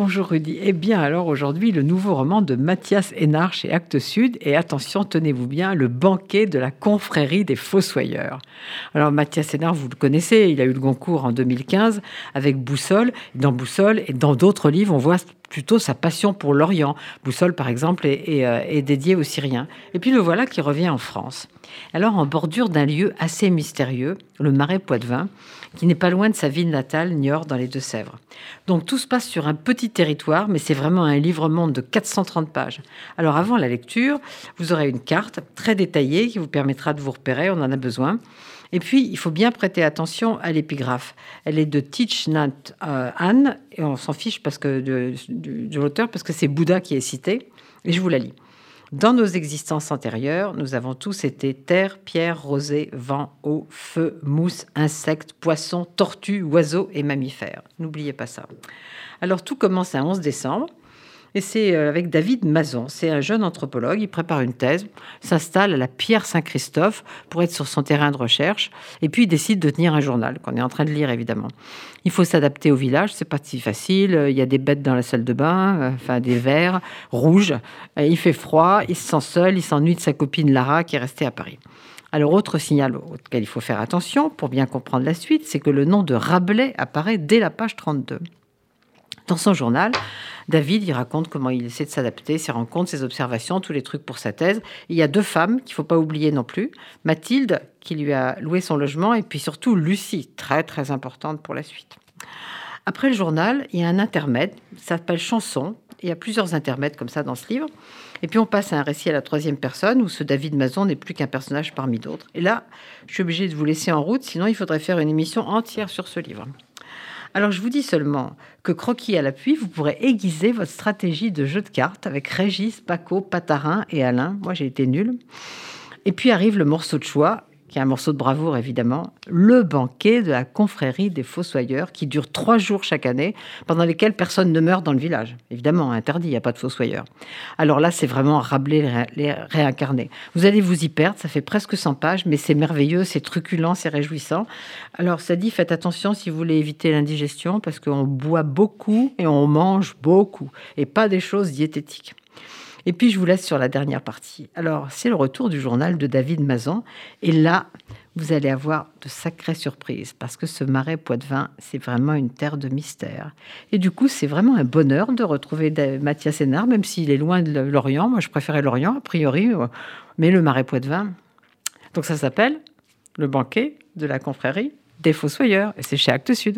bonjour Rudy. Eh bien, alors aujourd'hui, le nouveau roman de Mathias Hénard chez Actes Sud. Et attention, tenez-vous bien, le banquet de la confrérie des Fossoyeurs. Alors, Mathias Hénard, vous le connaissez, il a eu le Goncourt en 2015 avec Boussole. Dans Boussole et dans d'autres livres, on voit plutôt sa passion pour l'Orient. Boussole, par exemple, est, euh, est, dédié aux Syriens. Et puis le voilà qui revient en France. Alors, en bordure d'un lieu assez mystérieux, le Marais Poitevin, qui n'est pas loin de sa ville natale, Niort, dans les Deux-Sèvres. Donc tout se passe sur un petit territoire, mais c'est vraiment un livre-monde de 430 pages. Alors avant la lecture, vous aurez une carte très détaillée qui vous permettra de vous repérer, on en a besoin. Et puis, il faut bien prêter attention à l'épigraphe. Elle est de Teach Nat euh, Anne, et on s'en fiche parce que de, de l'auteur, parce que c'est Bouddha qui est cité, et je vous la lis. Dans nos existences antérieures, nous avons tous été terre, pierre, rosée, vent, eau, feu, mousse, insectes, poissons, tortues, oiseaux et mammifères. N'oubliez pas ça. Alors tout commence à 11 décembre. Et c'est euh, avec David Mazon. C'est un jeune anthropologue. Il prépare une thèse, s'installe à la Pierre Saint-Christophe pour être sur son terrain de recherche. Et puis il décide de tenir un journal qu'on est en train de lire évidemment. Il faut s'adapter au village. C'est pas si facile. Il y a des bêtes dans la salle de bain, enfin des vers rouges. Il fait froid. Il se sent seul. Il s'ennuie de sa copine Lara qui est restée à Paris. Alors, autre signal auquel il faut faire attention pour bien comprendre la suite, c'est que le nom de Rabelais apparaît dès la page 32. Dans son journal, David, il raconte comment il essaie de s'adapter, ses rencontres, ses observations, tous les trucs pour sa thèse. il y a deux femmes qu'il faut pas oublier non plus. Mathilde, qui lui a loué son logement, et puis surtout Lucie, très très importante pour la suite. Après le journal, il y a un intermède, ça s'appelle chanson. Il y a plusieurs intermèdes comme ça dans ce livre. Et puis on passe à un récit à la troisième personne où ce David Mazon n'est plus qu'un personnage parmi d'autres. Et là, je suis obligée de vous laisser en route, sinon il faudrait faire une émission entière sur ce livre. Alors je vous dis seulement que croquis à l'appui, vous pourrez aiguiser votre stratégie de jeu de cartes avec Régis, Paco, Patarin et Alain. Moi j'ai été nul. Et puis arrive le morceau de choix qui est un morceau de bravoure évidemment, le banquet de la confrérie des Fossoyeurs, qui dure trois jours chaque année, pendant lesquels personne ne meurt dans le village. Évidemment, interdit, il n'y a pas de Fossoyeurs. Alors là, c'est vraiment Rabelais les réincarnés. Vous allez vous y perdre, ça fait presque 100 pages, mais c'est merveilleux, c'est truculent, c'est réjouissant. Alors ça dit, faites attention si vous voulez éviter l'indigestion, parce qu'on boit beaucoup et on mange beaucoup, et pas des choses diététiques. Et puis, je vous laisse sur la dernière partie. Alors, c'est le retour du journal de David Mazan. Et là, vous allez avoir de sacrées surprises parce que ce marais Poitevin, c'est vraiment une terre de mystère. Et du coup, c'est vraiment un bonheur de retrouver Mathias Hénard, même s'il est loin de l'Orient. Moi, je préférais l'Orient, a priori, euh, mais le marais Poitevin. Donc, ça s'appelle Le banquet de la confrérie des Fossoyeurs. Et c'est chez Actes Sud.